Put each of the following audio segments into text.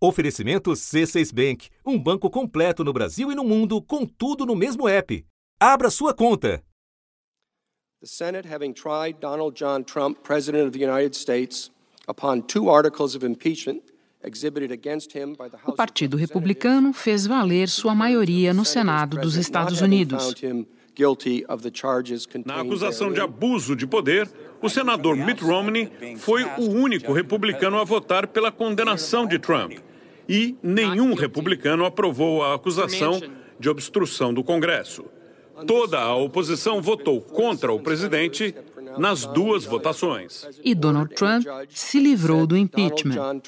Oferecimento C6 Bank, um banco completo no Brasil e no mundo, com tudo no mesmo app. Abra sua conta. The Senate having tried Donald John Trump, President of the United States, upon two articles of impeachment o Partido Republicano fez valer sua maioria no Senado dos Estados Unidos. Na acusação de abuso de poder, o senador Mitt Romney foi o único republicano a votar pela condenação de Trump. E nenhum republicano aprovou a acusação de obstrução do Congresso. Toda a oposição votou contra o presidente nas duas votações. E Donald Trump se livrou do impeachment.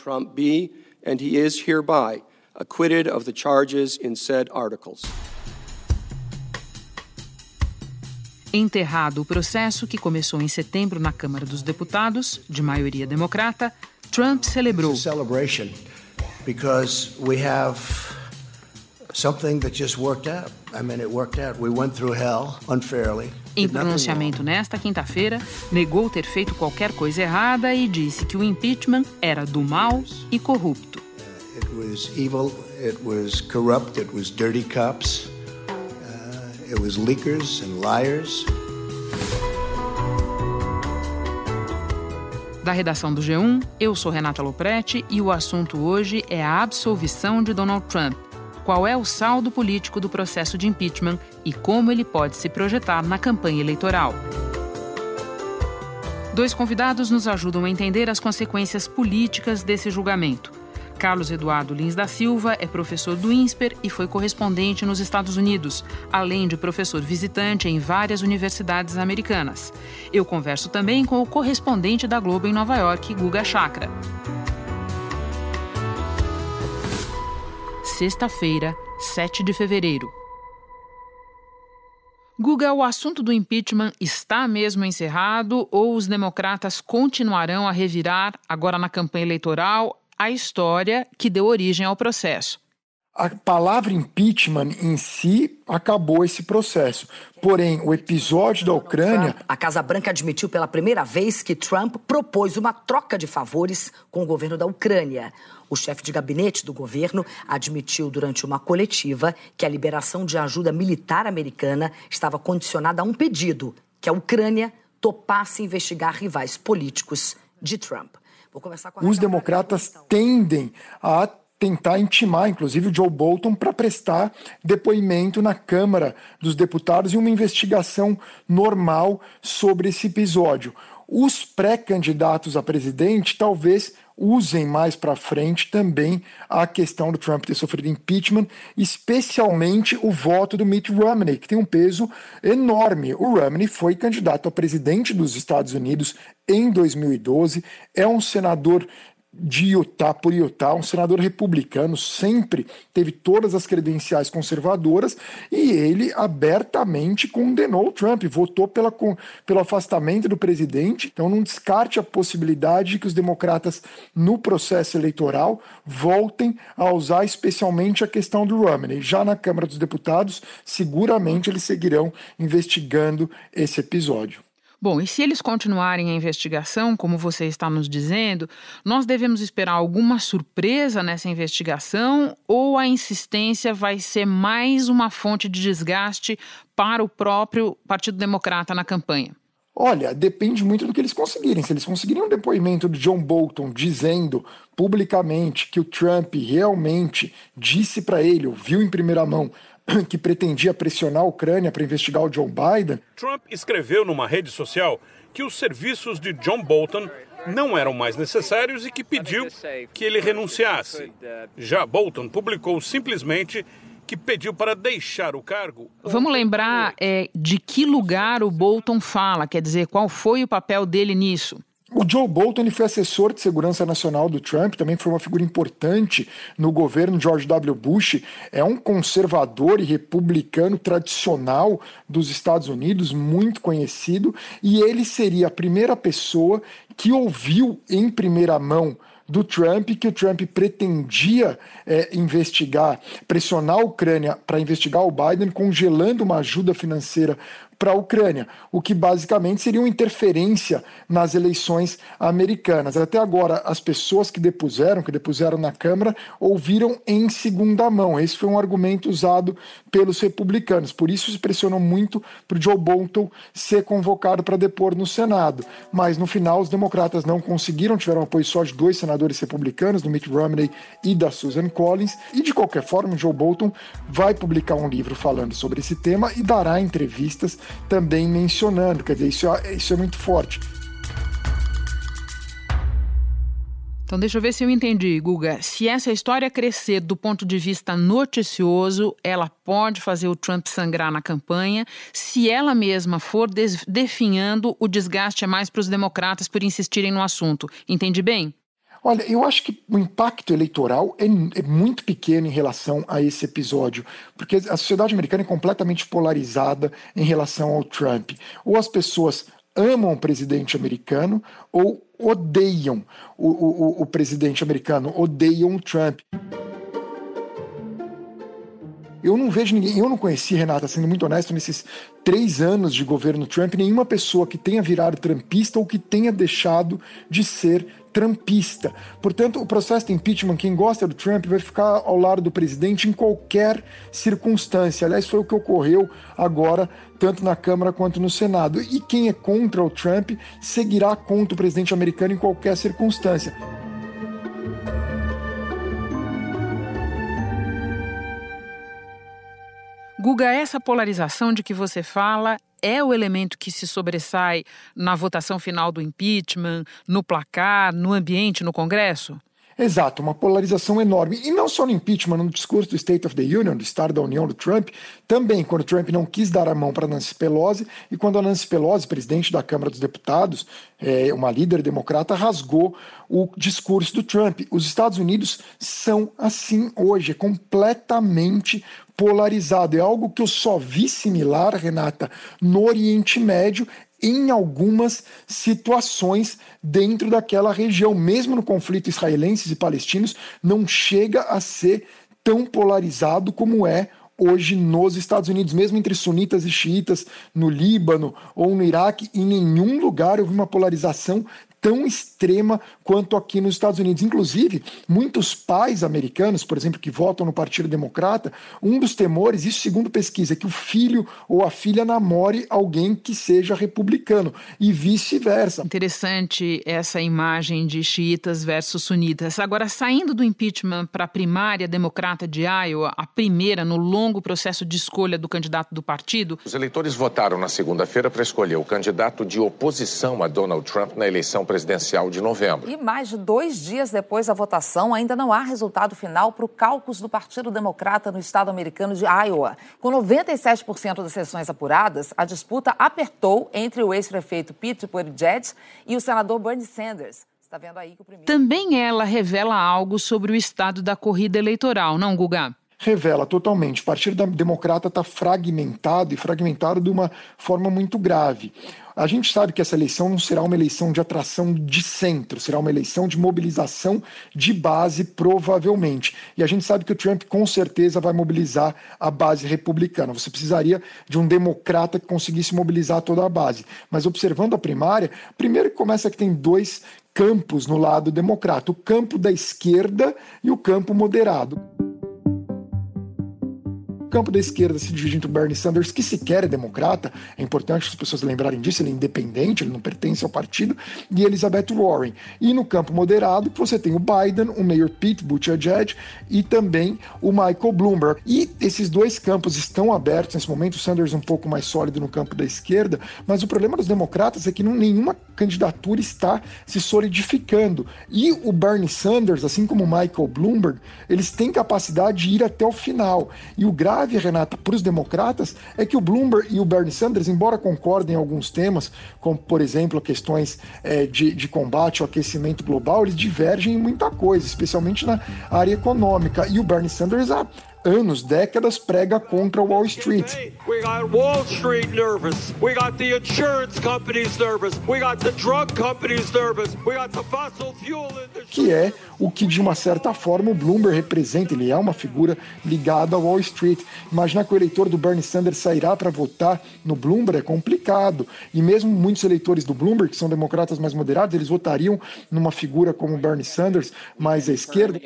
And he is hereby acquitted of the charges in said articles. Enterrado o processo que começou em setembro na Câmara dos Deputados, de maioria democrata, Trump celebrou. Because we have something that just worked out. I mean, it worked out. We went through hell unfairly. Em pronunciamento nesta quinta-feira, negou ter feito qualquer coisa errada e disse que o impeachment era do mal e corrupto. Uh, it was evil, it was corrupt, it was dirty cops, uh, it was leakers and liars. Da redação do G1, eu sou Renata Loprete e o assunto hoje é a absolvição de Donald Trump qual é o saldo político do processo de impeachment e como ele pode se projetar na campanha eleitoral. Dois convidados nos ajudam a entender as consequências políticas desse julgamento. Carlos Eduardo Lins da Silva é professor do INSPER e foi correspondente nos Estados Unidos, além de professor visitante em várias universidades americanas. Eu converso também com o correspondente da Globo em Nova York, Guga Chakra. sexta-feira, 7 de fevereiro. Guga, o assunto do impeachment está mesmo encerrado ou os democratas continuarão a revirar, agora na campanha eleitoral, a história que deu origem ao processo? A palavra impeachment em si acabou esse processo. Porém, o episódio da Ucrânia. A Casa Branca admitiu pela primeira vez que Trump propôs uma troca de favores com o governo da Ucrânia. O chefe de gabinete do governo admitiu durante uma coletiva que a liberação de ajuda militar americana estava condicionada a um pedido: que a Ucrânia topasse investigar rivais políticos de Trump. Os democratas tendem a tentar intimar, inclusive, o Joe Bolton para prestar depoimento na Câmara dos Deputados em uma investigação normal sobre esse episódio. Os pré-candidatos a presidente talvez usem mais para frente também a questão do Trump ter sofrido impeachment, especialmente o voto do Mitt Romney, que tem um peso enorme. O Romney foi candidato a presidente dos Estados Unidos em 2012, é um senador de Utah por Utah, um senador republicano, sempre teve todas as credenciais conservadoras e ele abertamente condenou Trump, votou pela, pelo afastamento do presidente. Então, não descarte a possibilidade de que os democratas, no processo eleitoral, voltem a usar especialmente a questão do Romney. Já na Câmara dos Deputados, seguramente eles seguirão investigando esse episódio. Bom, e se eles continuarem a investigação, como você está nos dizendo, nós devemos esperar alguma surpresa nessa investigação ou a insistência vai ser mais uma fonte de desgaste para o próprio Partido Democrata na campanha? Olha, depende muito do que eles conseguirem. Se eles conseguirem um depoimento de John Bolton dizendo publicamente que o Trump realmente disse para ele, ouviu em primeira mão, que pretendia pressionar a Ucrânia para investigar o Joe Biden. Trump escreveu numa rede social que os serviços de John Bolton não eram mais necessários e que pediu que ele renunciasse. Já Bolton publicou simplesmente que pediu para deixar o cargo. Vamos lembrar é, de que lugar o Bolton fala, quer dizer, qual foi o papel dele nisso? O Joe Bolton ele foi assessor de segurança nacional do Trump, também foi uma figura importante no governo George W. Bush. É um conservador e republicano tradicional dos Estados Unidos, muito conhecido, e ele seria a primeira pessoa que ouviu em primeira mão do Trump, que o Trump pretendia é, investigar, pressionar a Ucrânia para investigar o Biden, congelando uma ajuda financeira para a Ucrânia, o que basicamente seria uma interferência nas eleições americanas. Até agora, as pessoas que depuseram, que depuseram na Câmara, ouviram em segunda mão. Esse foi um argumento usado pelos republicanos. Por isso, se pressionou muito para o Joe Bolton ser convocado para depor no Senado. Mas no final, os democratas não conseguiram, tiveram apoio só de dois senadores republicanos, do Mitt Romney e da Susan Collins. E de qualquer forma, Joe Bolton vai publicar um livro falando sobre esse tema e dará entrevistas também mencionando. Quer dizer, isso é, isso é muito forte. Então, deixa eu ver se eu entendi, Guga. Se essa história crescer do ponto de vista noticioso, ela pode fazer o Trump sangrar na campanha. Se ela mesma for definhando, o desgaste é mais para os democratas por insistirem no assunto. Entendi bem? Olha, eu acho que o impacto eleitoral é, é, muito pequeno em relação a esse episódio, porque a sociedade americana é completamente polarizada em relação ao Trump. Ou as pessoas amam o presidente americano ou odeiam o, o, o presidente americano, odeiam o Trump. Eu não vejo ninguém, eu não conheci, Renata, sendo muito honesto, nesses três anos de governo Trump, nenhuma pessoa que tenha virado trumpista ou que tenha deixado de ser trumpista. Portanto, o processo de impeachment, quem gosta do Trump vai ficar ao lado do presidente em qualquer circunstância. Aliás, foi o que ocorreu agora, tanto na Câmara quanto no Senado. E quem é contra o Trump seguirá contra o presidente americano em qualquer circunstância. Guga, essa polarização de que você fala é o elemento que se sobressai na votação final do impeachment, no placar, no ambiente, no Congresso? Exato, uma polarização enorme. E não só no impeachment, no discurso do State of the Union, do Estado da União do Trump, também quando Trump não quis dar a mão para Nancy Pelosi e quando a Nancy Pelosi, presidente da Câmara dos Deputados, é, uma líder democrata, rasgou o discurso do Trump. Os Estados Unidos são assim hoje, é completamente polarizado. É algo que eu só vi similar, Renata, no Oriente Médio em algumas situações dentro daquela região. Mesmo no conflito israelenses e palestinos, não chega a ser tão polarizado como é hoje nos Estados Unidos, mesmo entre sunitas e xiitas, no Líbano ou no Iraque, em nenhum lugar houve uma polarização tão extrema quanto aqui nos Estados Unidos. Inclusive, muitos pais americanos, por exemplo, que votam no Partido Democrata, um dos temores, isso segundo pesquisa, é que o filho ou a filha namore alguém que seja republicano e vice-versa. Interessante essa imagem de xiitas versus sunitas. Agora, saindo do impeachment para a primária democrata de Iowa, a primeira no longo processo de escolha do candidato do partido. Os eleitores votaram na segunda-feira para escolher o candidato de oposição a Donald Trump na eleição presidencial de novembro. E mais de dois dias depois da votação, ainda não há resultado final para o cálculo do Partido Democrata no estado americano de Iowa. Com 97% das sessões apuradas, a disputa apertou entre o ex-prefeito Pete Buttigieg e o senador Bernie Sanders. Primeiro... Também ela revela algo sobre o estado da corrida eleitoral, não, Guga? revela totalmente. O Partido Democrata está fragmentado e fragmentado de uma forma muito grave. A gente sabe que essa eleição não será uma eleição de atração de centro, será uma eleição de mobilização de base, provavelmente. E a gente sabe que o Trump com certeza vai mobilizar a base republicana. Você precisaria de um democrata que conseguisse mobilizar toda a base. Mas observando a primária, primeiro que começa que tem dois campos no lado democrata: o campo da esquerda e o campo moderado campo da esquerda se divide entre o Bernie Sanders, que sequer é democrata, é importante as pessoas lembrarem disso, ele é independente, ele não pertence ao partido, e Elizabeth Warren. E no campo moderado, você tem o Biden, o Mayor Pete Buttigieg e também o Michael Bloomberg. E esses dois campos estão abertos nesse momento, o Sanders um pouco mais sólido no campo da esquerda, mas o problema dos democratas é que não, nenhuma candidatura está se solidificando. E o Bernie Sanders, assim como o Michael Bloomberg, eles têm capacidade de ir até o final. E o grave grave, Renata, para os democratas é que o Bloomberg e o Bernie Sanders, embora concordem em alguns temas, como por exemplo questões é, de, de combate ao aquecimento global, eles divergem em muita coisa, especialmente na área econômica. E o Bernie Sanders, há, anos, décadas, prega contra Wall Street. We got Wall Street nervous. We got the insurance companies nervous. We got the drug companies nervous. We got the fossil fuel industry. Que é o que, de uma certa forma, o Bloomberg representa. Ele é uma figura ligada a Wall Street. Imaginar que o eleitor do Bernie Sanders sairá para votar no Bloomberg é complicado. E mesmo muitos eleitores do Bloomberg, que são democratas mais moderados, eles votariam numa figura como Bernie Sanders, mais à esquerda.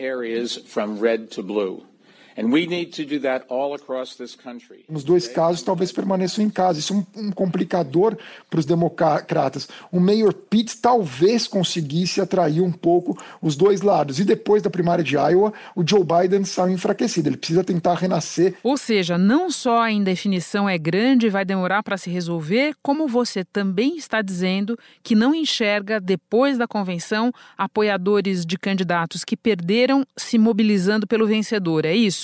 Nos dois casos, talvez permaneçam em casa. Isso é um, um complicador para os democratas. O Mayor Pete talvez conseguisse atrair um pouco os dois lados. E depois da primária de Iowa, o Joe Biden saiu enfraquecido. Ele precisa tentar renascer. Ou seja, não só a indefinição é grande e vai demorar para se resolver, como você também está dizendo que não enxerga, depois da convenção, apoiadores de candidatos que perderam se mobilizando pelo vencedor. É isso?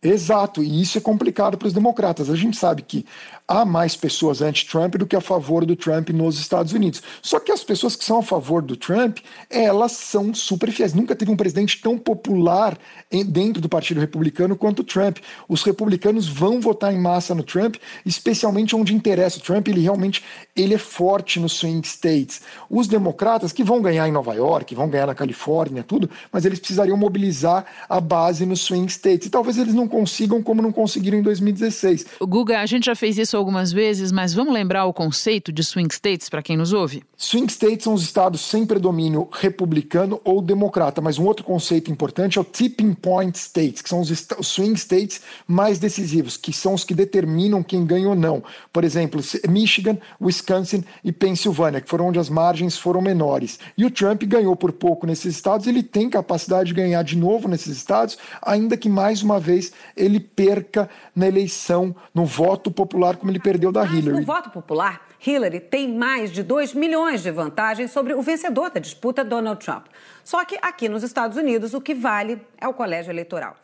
Exato, e isso é complicado para os democratas. A gente sabe que há mais pessoas anti-Trump do que a favor do Trump nos Estados Unidos. Só que as pessoas que são a favor do Trump, elas são super fiéis. Nunca teve um presidente tão popular dentro do Partido Republicano quanto o Trump. Os republicanos vão votar em massa no Trump, especialmente onde interessa o Trump. Ele realmente ele é forte nos swing states. Os democratas que vão ganhar em Nova York, vão ganhar na Califórnia, tudo, mas eles precisariam mobilizar a base nos swing states. E talvez eles não consigam como não conseguiram em 2016. O Guga, a gente já fez isso algumas vezes, mas vamos lembrar o conceito de swing states para quem nos ouve? Swing states são os estados sem predomínio republicano ou democrata, mas um outro conceito importante é o tipping point states, que são os, swing states mais decisivos, que são os que determinam quem ganha ou não. Por exemplo, Michigan, Wisconsin e Pensilvânia, que foram onde as margens foram menores. E o Trump ganhou por pouco nesses estados, ele tem capacidade de ganhar de novo nesses estados, ainda que mais uma vez ele perca na eleição, no voto popular, como ele perdeu da Hillary. No voto popular, Hillary tem mais de 2 milhões de vantagens sobre o vencedor da disputa, Donald Trump. Só que aqui nos Estados Unidos, o que vale é o colégio eleitoral.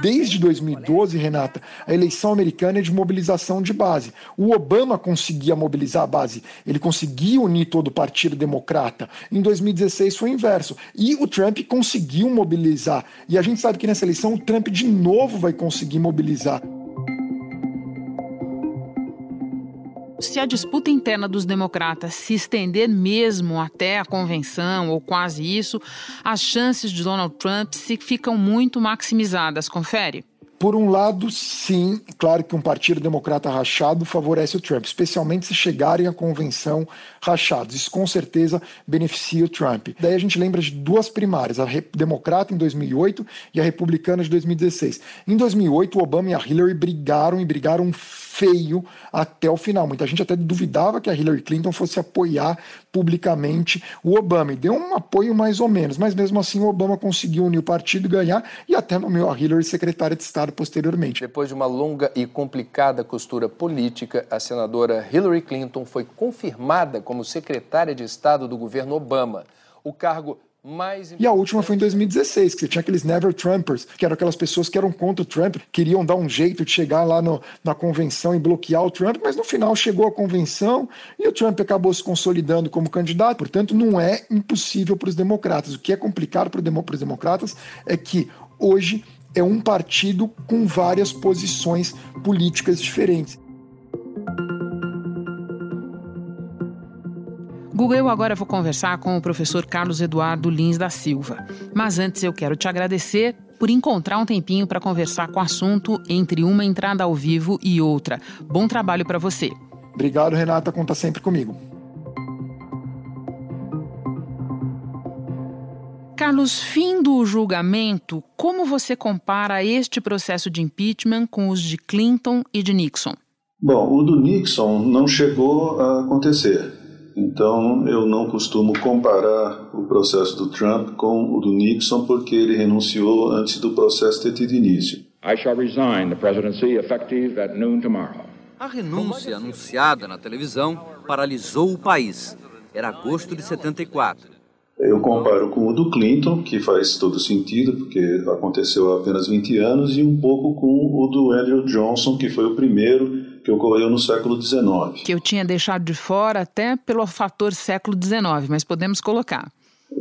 Desde 2012, Renata, a eleição americana é de mobilização de base. O Obama conseguia mobilizar a base, ele conseguia unir todo o Partido Democrata. Em 2016 foi o inverso. E o Trump conseguiu mobilizar. E a gente sabe que nessa eleição o Trump de novo vai conseguir mobilizar. Se a disputa interna dos democratas se estender mesmo até a convenção, ou quase isso, as chances de Donald Trump se ficam muito maximizadas. Confere. Por um lado, sim, claro que um partido democrata rachado favorece o Trump, especialmente se chegarem à convenção rachados. Isso com certeza beneficia o Trump. Daí a gente lembra de duas primárias, a democrata em 2008 e a republicana de 2016. Em 2008, o Obama e a Hillary brigaram e brigaram feio até o final. Muita gente até duvidava que a Hillary Clinton fosse apoiar publicamente o Obama. E deu um apoio mais ou menos, mas mesmo assim o Obama conseguiu unir o partido e ganhar e até nomeou a Hillary secretária de Estado posteriormente. Depois de uma longa e complicada costura política, a senadora Hillary Clinton foi confirmada como secretária de Estado do governo Obama. O cargo e a última foi em 2016, que você tinha aqueles Never Trumpers, que eram aquelas pessoas que eram contra o Trump, queriam dar um jeito de chegar lá no, na convenção e bloquear o Trump, mas no final chegou a convenção e o Trump acabou se consolidando como candidato. Portanto, não é impossível para os democratas. O que é complicado para os democratas é que hoje é um partido com várias posições políticas diferentes. Google, eu agora vou conversar com o professor Carlos Eduardo Lins da Silva. Mas antes eu quero te agradecer por encontrar um tempinho para conversar com o assunto entre uma entrada ao vivo e outra. Bom trabalho para você. Obrigado, Renata, conta sempre comigo. Carlos, fim do julgamento, como você compara este processo de impeachment com os de Clinton e de Nixon? Bom, o do Nixon não chegou a acontecer. Então, eu não costumo comparar o processo do Trump com o do Nixon, porque ele renunciou antes do processo ter tido início. I shall resign the presidency effective at noon tomorrow. A renúncia anunciada na televisão paralisou o país. Era agosto de 74. Eu comparo com o do Clinton, que faz todo sentido, porque aconteceu há apenas 20 anos, e um pouco com o do Andrew Johnson, que foi o primeiro que ocorreu no século XIX. Que eu tinha deixado de fora até pelo fator século XIX, mas podemos colocar.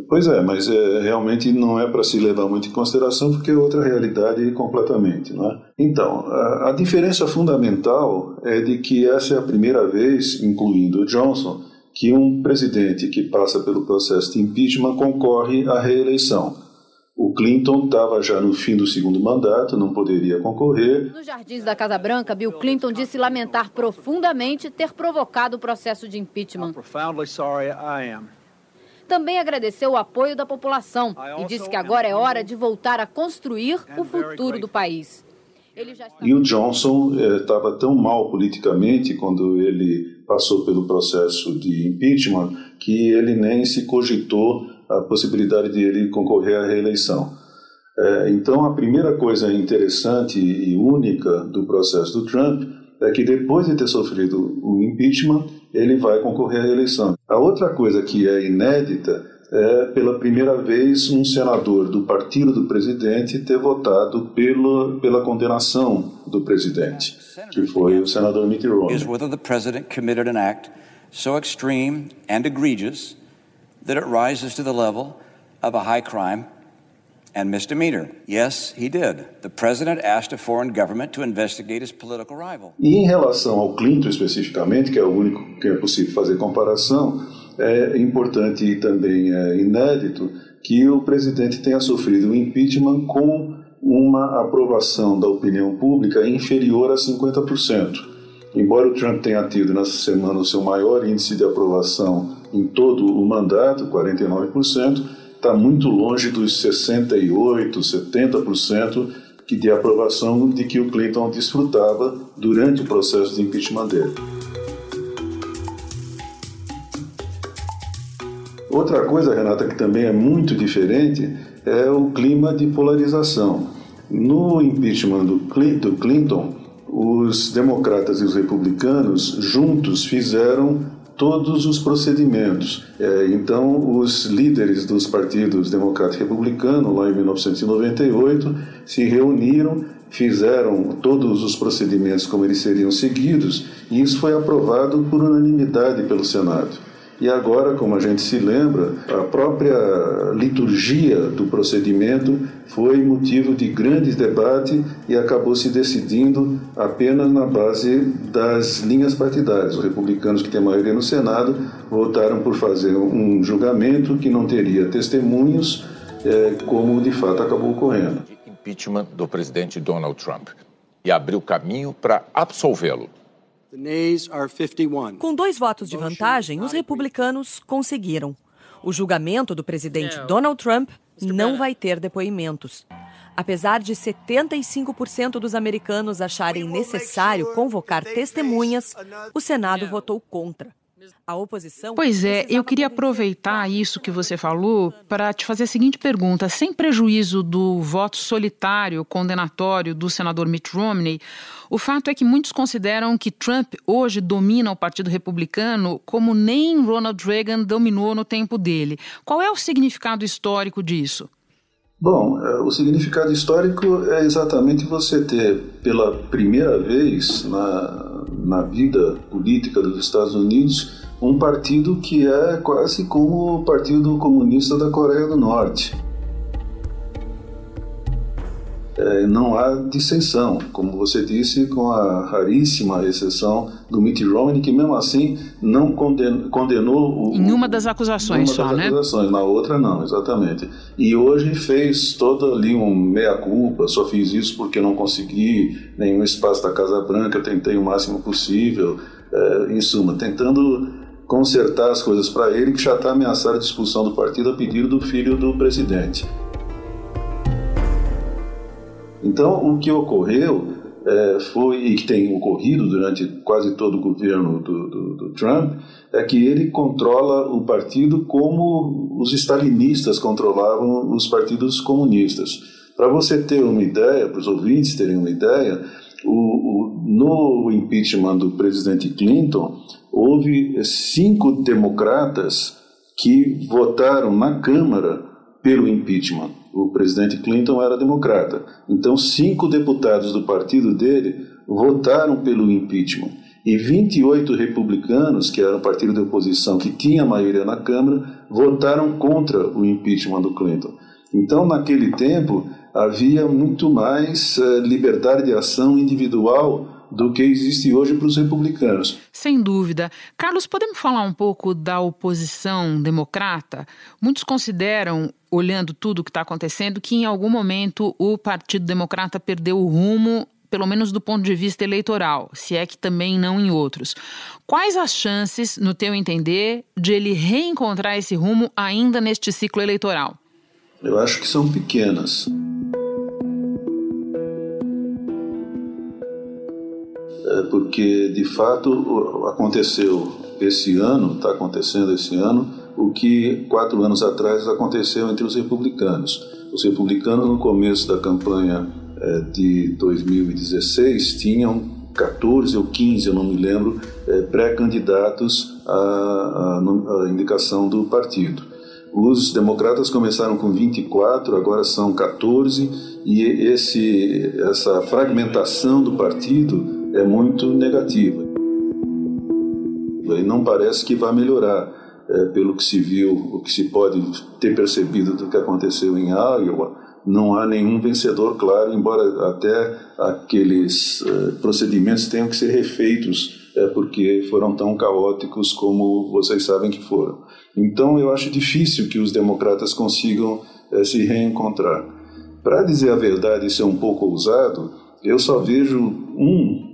Pois é, mas é, realmente não é para se levar muito em consideração porque é outra realidade completamente. Não é? Então, a, a diferença fundamental é de que essa é a primeira vez, incluindo o Johnson, que um presidente que passa pelo processo de impeachment concorre à reeleição. O Clinton estava já no fim do segundo mandato, não poderia concorrer. Nos jardins da Casa Branca, Bill Clinton disse lamentar profundamente ter provocado o processo de impeachment. Também agradeceu o apoio da população e disse que agora é hora de voltar a construir o futuro do país. E o Johnson estava eh, tão mal politicamente quando ele passou pelo processo de impeachment que ele nem se cogitou a possibilidade de ele concorrer à reeleição. É, então, a primeira coisa interessante e única do processo do Trump é que depois de ter sofrido o impeachment, ele vai concorrer à reeleição. A outra coisa que é inédita é, pela primeira vez, um senador do partido do presidente ter votado pela, pela condenação do presidente, que foi o senador Mitt Romney. Is whether the president committed an act so extreme and egregious that it rises to the level of a high crime and misdemeanor. Yes, he did. The president asked a foreign government to investigate his political rival. E em relação ao Clinton especificamente, que é o único que é possível fazer comparação, é importante e também é inédito que o presidente tenha sofrido o impeachment com uma aprovação da opinião pública inferior a 50%. Embora o Trump tenha tido nessa semana o seu maior índice de aprovação em todo o mandato, 49%, está muito longe dos 68%, 70% que de aprovação de que o Clinton desfrutava durante o processo de impeachment dele. Outra coisa, Renata, que também é muito diferente é o clima de polarização. No impeachment do Clinton, os democratas e os republicanos juntos fizeram todos os procedimentos. É, então, os líderes dos partidos democrata e republicano, lá em 1998, se reuniram, fizeram todos os procedimentos como eles seriam seguidos, e isso foi aprovado por unanimidade pelo Senado. E agora, como a gente se lembra, a própria liturgia do procedimento foi motivo de grandes debates e acabou se decidindo apenas na base das linhas partidárias. Os republicanos que têm maioria no Senado votaram por fazer um julgamento que não teria testemunhos, é, como de fato acabou ocorrendo. Impeachment do presidente Donald Trump e abriu caminho para absolvê-lo. Com dois votos de vantagem, os republicanos conseguiram. O julgamento do presidente Donald Trump não vai ter depoimentos. Apesar de 75% dos americanos acharem necessário convocar testemunhas, o Senado votou contra. A oposição. Pois é, eu queria aproveitar isso que você falou para te fazer a seguinte pergunta: sem prejuízo do voto solitário condenatório do senador Mitt Romney, o fato é que muitos consideram que Trump hoje domina o Partido Republicano como nem Ronald Reagan dominou no tempo dele. Qual é o significado histórico disso? Bom, é, o significado histórico é exatamente você ter, pela primeira vez na, na vida política dos Estados Unidos, um partido que é quase como o Partido Comunista da Coreia do Norte é, não há dissensão, como você disse, com a raríssima exceção do Mitt Romney, que mesmo assim não condenou, condenou o, em uma das acusações só, das né? Acusações, na outra não, exatamente. E hoje fez toda ali um meia-culpa, só fiz isso porque não consegui nenhum espaço da Casa Branca, tentei o máximo possível, é, em suma, tentando consertar as coisas para ele, que já está ameaçado de expulsão do partido a pedido do filho do presidente. Então, o que ocorreu é, foi, e que tem ocorrido durante quase todo o governo do, do, do, Trump, é que ele controla o partido como os stalinistas controlavam os partidos comunistas. Para você ter uma ideia, para os ouvintes terem uma ideia, o, o, no impeachment do presidente Clinton, houve cinco democratas que votaram na Câmara pelo impeachment o presidente Clinton era democrata. Então, cinco deputados do partido dele votaram pelo impeachment. E 28 republicanos, que era o partido de oposição que tinha maioria na Câmara, votaram contra o impeachment do Clinton. Então, naquele tempo, havia muito mais uh, liberdade de ação individual do que existe hoje para os republicanos. Sem dúvida. Carlos, podemos falar um pouco da oposição democrata? Muitos consideram, olhando tudo o que está acontecendo, que em algum momento o Partido Democrata perdeu o rumo pelo menos do ponto de vista eleitoral, se é que também não em outros. Quais as chances, no teu entender, de ele reencontrar esse rumo ainda neste ciclo eleitoral? Eu acho que são pequenas. Porque, de fato, aconteceu esse ano, está acontecendo esse ano, o que quatro anos atrás aconteceu entre os republicanos. Os republicanos, no começo da campanha é, de 2016 tinham 14 ou 15, eu não me lembro, é, pré-candidatos à, à, à, indicação do partido. Os democratas começaram com 24, agora são 14, e esse, essa fragmentação do partido é muito negativa. E não parece que vai melhorar, é, pelo que se viu, o que se pode ter percebido do que aconteceu em Iowa não há nenhum vencedor claro, embora até aqueles uh, procedimentos tenham que ser refeitos, uh, porque foram tão caóticos como vocês sabem que foram. Então eu acho difícil que os democratas consigam uh, se reencontrar. Para dizer a verdade, isso é um pouco ousado, eu só vejo um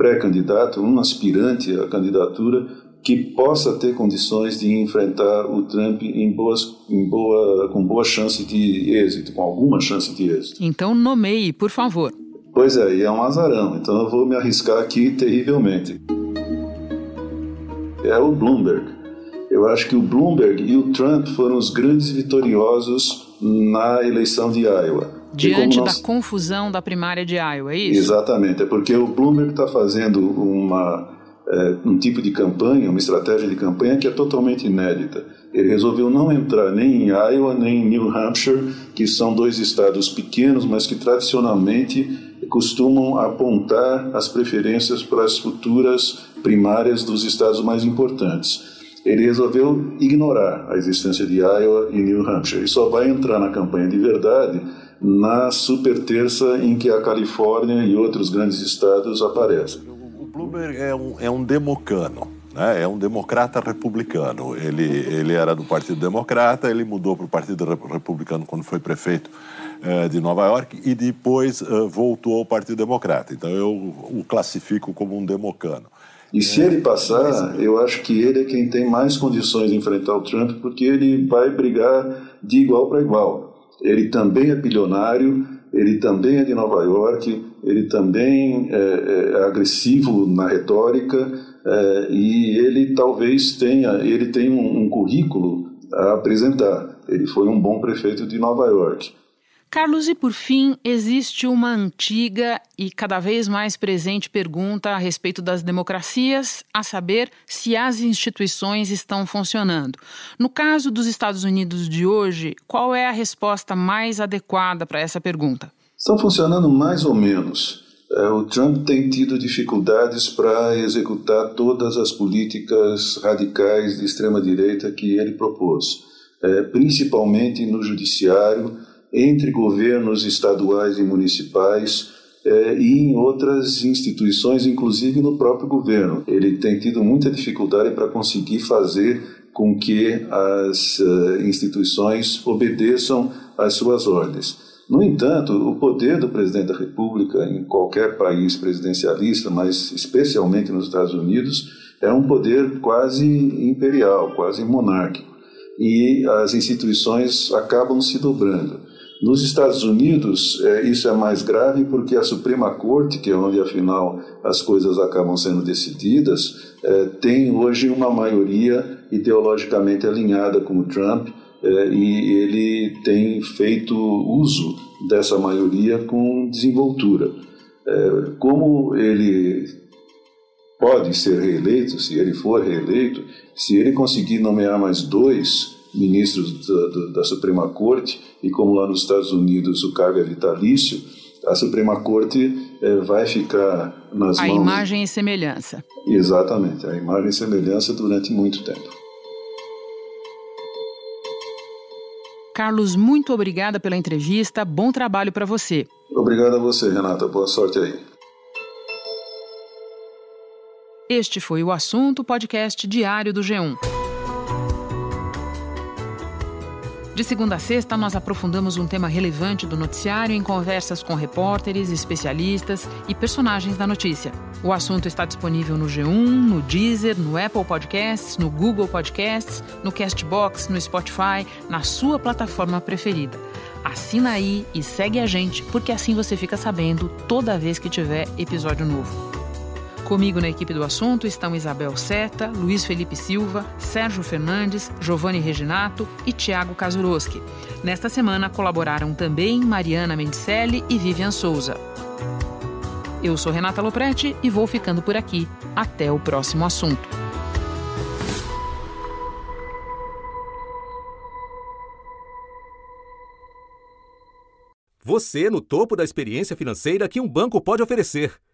pré-candidato, um aspirante à candidatura que possa ter condições de enfrentar o Trump em boas, em boa, com boa chance de êxito, com alguma chance de êxito. Então nomeie, por favor. Pois é, e é um azarão, então eu vou me arriscar aqui terrivelmente. É o Bloomberg. Eu acho que o Bloomberg e o Trump foram os grandes vitoriosos na eleição de Iowa. Diante nós... da confusão da primária de Iowa, é isso? Exatamente, é porque o Bloomberg está fazendo uma é, um tipo de campanha, uma estratégia de campanha que é totalmente inédita. Ele resolveu não entrar nem em Iowa nem em New Hampshire, que são dois estados pequenos, mas que tradicionalmente costumam apontar as preferências para as futuras primárias dos estados mais importantes. Ele resolveu ignorar a existência de Iowa e New Hampshire e só vai entrar na campanha de verdade na super terça em que a Califórnia e outros grandes estados aparecem. Bloomberg é um, é um democano. Né? É um democrata republicano. Ele, ele era do Partido Democrata, ele mudou para o Partido Republicano quando foi prefeito eh, de Nova York e depois eh, voltou ao Partido Democrata. Então eu o classifico como um democano. E se ele passar, eu acho que ele é quem tem mais condições de enfrentar o Trump, porque ele vai brigar de igual para igual. Ele também é bilionário, ele também é de Nova York, ele também é, é, é agressivo na retórica é, e ele talvez tenha, ele tem um, um currículo a apresentar. Ele foi um bom prefeito de Nova York. Carlos, e por fim, existe uma antiga e cada vez mais presente pergunta a respeito das democracias, a saber se as instituições estão funcionando. No caso dos Estados Unidos de hoje, qual é a resposta mais adequada para essa pergunta? Estão funcionando mais ou menos. É, o Trump tem tido dificuldades para executar todas as políticas radicais de extrema-direita que ele propôs, é, principalmente no judiciário entre governos estaduais e municipais é, e em outras instituições, inclusive no próprio governo. Ele tem tido muita dificuldade para conseguir fazer com que as uh, instituições obedeçam às suas ordens. No entanto, o poder do presidente da República em qualquer país presidencialista, mas especialmente nos Estados Unidos, é um poder quase imperial, quase monárquico. E as instituições acabam se dobrando. Nos Estados Unidos, é, isso é mais grave porque a Suprema Corte, que é onde afinal as coisas acabam sendo decididas, é, tem hoje uma maioria ideologicamente alinhada com o Trump é, e ele tem feito uso dessa maioria com desenvoltura. É, como ele pode ser reeleito, se ele for reeleito, se ele conseguir nomear mais dois ministros da, da, Suprema Corte, e como lá nos Estados Unidos o cargo é vitalício, a Suprema Corte é, vai ficar nas a mãos. A imagem e semelhança. Exatamente, a imagem e semelhança durante muito tempo. Carlos, muito obrigada pela entrevista. Bom trabalho para você. Obrigado a você, Renata. Boa sorte aí. Este foi o assunto podcast diário do G1. De segunda a sexta, nós aprofundamos um tema relevante do noticiário em conversas com repórteres, especialistas e personagens da notícia. O assunto está disponível no G1, no Deezer, no Apple Podcasts, no Google Podcasts, no Castbox, no Spotify, na sua plataforma preferida. Assina aí e segue a gente, porque assim você fica sabendo toda vez que tiver episódio novo. Comigo na equipe do assunto estão Isabel Seta, Luiz Felipe Silva, Sérgio Fernandes, Giovanni Reginato e Tiago Kazuroski. Nesta semana colaboraram também Mariana Mendicelli e Vivian Souza. Eu sou Renata Loprete e vou ficando por aqui. Até o próximo assunto. Você no topo da experiência financeira que um banco pode oferecer.